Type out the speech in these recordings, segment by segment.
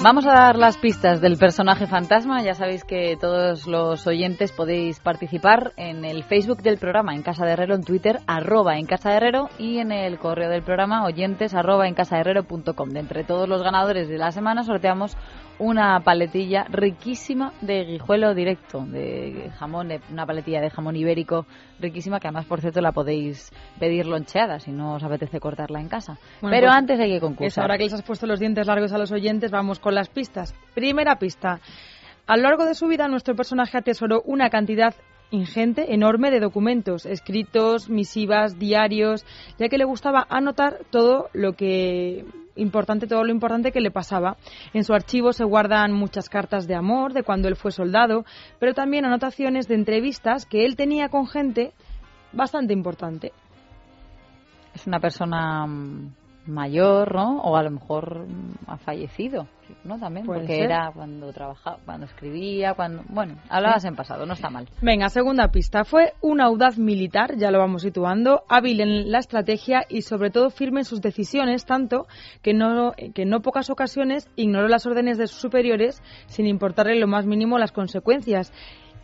Vamos a dar las pistas del personaje fantasma. Ya sabéis que todos los oyentes podéis participar en el Facebook del programa En Casa de Herrero, en Twitter, arroba en Casa de Herrero y en el correo del programa oyentes arroba en casa de Herrero.com. De entre todos los ganadores de la semana sorteamos una paletilla riquísima de guijuelo directo, de jamón, una paletilla de jamón ibérico riquísima que además, por cierto, la podéis pedir loncheada si no os apetece cortarla en casa. Pero pues antes hay que concursar. ahora que les has puesto los dientes largos a los oyentes, vamos con las pistas. Primera pista. A lo largo de su vida, nuestro personaje atesoró una cantidad ingente, enorme de documentos, escritos, misivas, diarios, ya que le gustaba anotar todo lo que importante todo lo importante que le pasaba. En su archivo se guardan muchas cartas de amor de cuando él fue soldado, pero también anotaciones de entrevistas que él tenía con gente bastante importante. Es una persona mm, mayor, ¿no? O a lo mejor mm, ha fallecido. ¿no? También, porque era cuando trabajaba, cuando escribía, cuando... Bueno, hablabas en pasado, no está mal. Venga, segunda pista. Fue un audaz militar, ya lo vamos situando, hábil en la estrategia y sobre todo firme en sus decisiones, tanto que no, que en no pocas ocasiones ignoró las órdenes de sus superiores sin importarle lo más mínimo las consecuencias.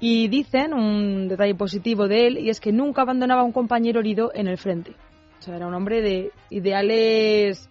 Y dicen un detalle positivo de él, y es que nunca abandonaba a un compañero herido en el frente. Sea, era un hombre de ideales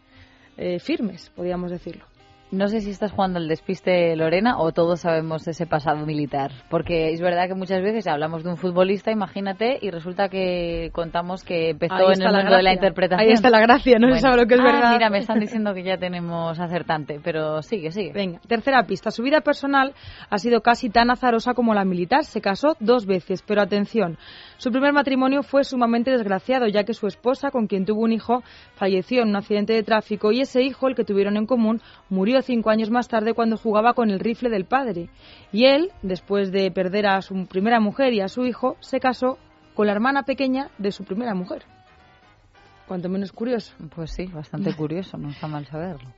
eh, firmes, podríamos decirlo. No sé si estás jugando al despiste, Lorena, o todos sabemos ese pasado militar. Porque es verdad que muchas veces hablamos de un futbolista, imagínate, y resulta que contamos que empezó en el mundo de la interpretación. Ahí está la gracia, no se sabe lo que es ah, verdad. Mira, me están diciendo que ya tenemos acertante, pero sigue, sigue. Venga, tercera pista. Su vida personal ha sido casi tan azarosa como la militar. Se casó dos veces, pero atención, su primer matrimonio fue sumamente desgraciado, ya que su esposa, con quien tuvo un hijo, falleció en un accidente de tráfico y ese hijo, el que tuvieron en común, murió cinco años más tarde cuando jugaba con el rifle del padre. Y él, después de perder a su primera mujer y a su hijo, se casó con la hermana pequeña de su primera mujer. Cuanto menos curioso. Pues sí, bastante curioso, no está mal saberlo.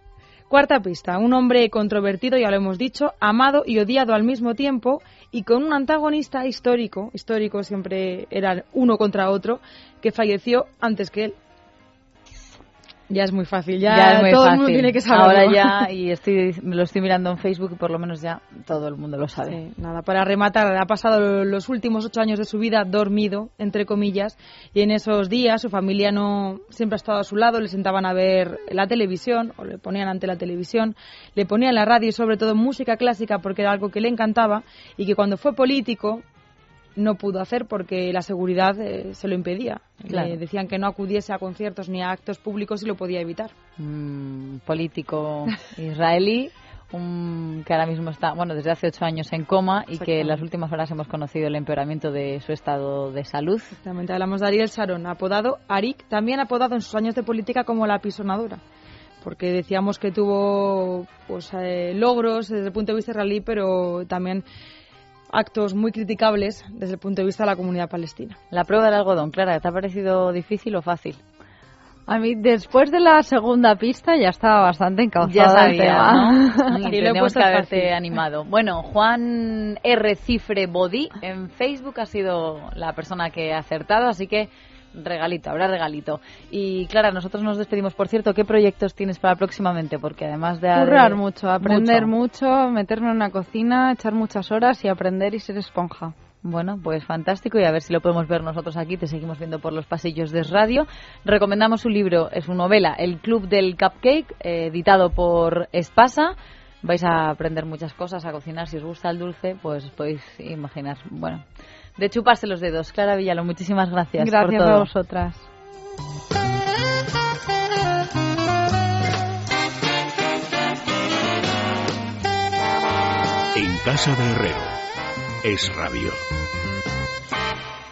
Cuarta pista, un hombre controvertido, ya lo hemos dicho, amado y odiado al mismo tiempo y con un antagonista histórico, histórico siempre era uno contra otro, que falleció antes que él. Ya es muy fácil, ya, todo el mundo tiene que saberlo. Ahora ya, y estoy, lo estoy mirando en Facebook y por lo menos ya todo el mundo lo sabe. nada, para rematar, ha pasado los últimos ocho años de su vida dormido, entre comillas, y en esos días su familia no siempre ha estado a su lado, le sentaban a ver la televisión, o le ponían ante la televisión, le ponían la radio y sobre todo música clásica porque era algo que le encantaba, y que cuando fue político, no pudo hacer porque la seguridad eh, se lo impedía. Le decían que no acudiese a conciertos ni a actos públicos y lo podía evitar. Mm, político israelí. que ahora mismo está, bueno, desde hace ocho años en coma y que en las últimas horas hemos conocido el empeoramiento de su estado de salud. Exactamente, hablamos de Ariel Sharon, apodado Arik, también apodado en sus años de política como la pisonadora, porque decíamos que tuvo pues, eh, logros desde el punto de vista israelí, pero también actos muy criticables desde el punto de vista de la comunidad palestina. La prueba del algodón, Clara, ¿te ha parecido difícil o fácil? A mí, después de la segunda pista, ya estaba bastante encauzada ya sabía, ¿no? y tenemos que haberte animado. Bueno, Juan R. Cifre Body en Facebook ha sido la persona que ha acertado, así que regalito, habrá regalito. Y Clara, nosotros nos despedimos. Por cierto, ¿qué proyectos tienes para próximamente? Porque además de... Currar mucho, aprender mucho. meterme en una cocina, echar muchas horas y aprender y ser esponja. Bueno, pues fantástico y a ver si lo podemos ver nosotros aquí. Te seguimos viendo por los pasillos de radio. Recomendamos su libro, es su novela, El Club del Cupcake, eh, editado por Espasa. Vais a aprender muchas cosas, a cocinar. Si os gusta el dulce, pues podéis imaginar. Bueno, de chuparse los dedos. Clara Villalo, muchísimas gracias. Gracias por todo. a vosotras. En casa de Herrero es radio.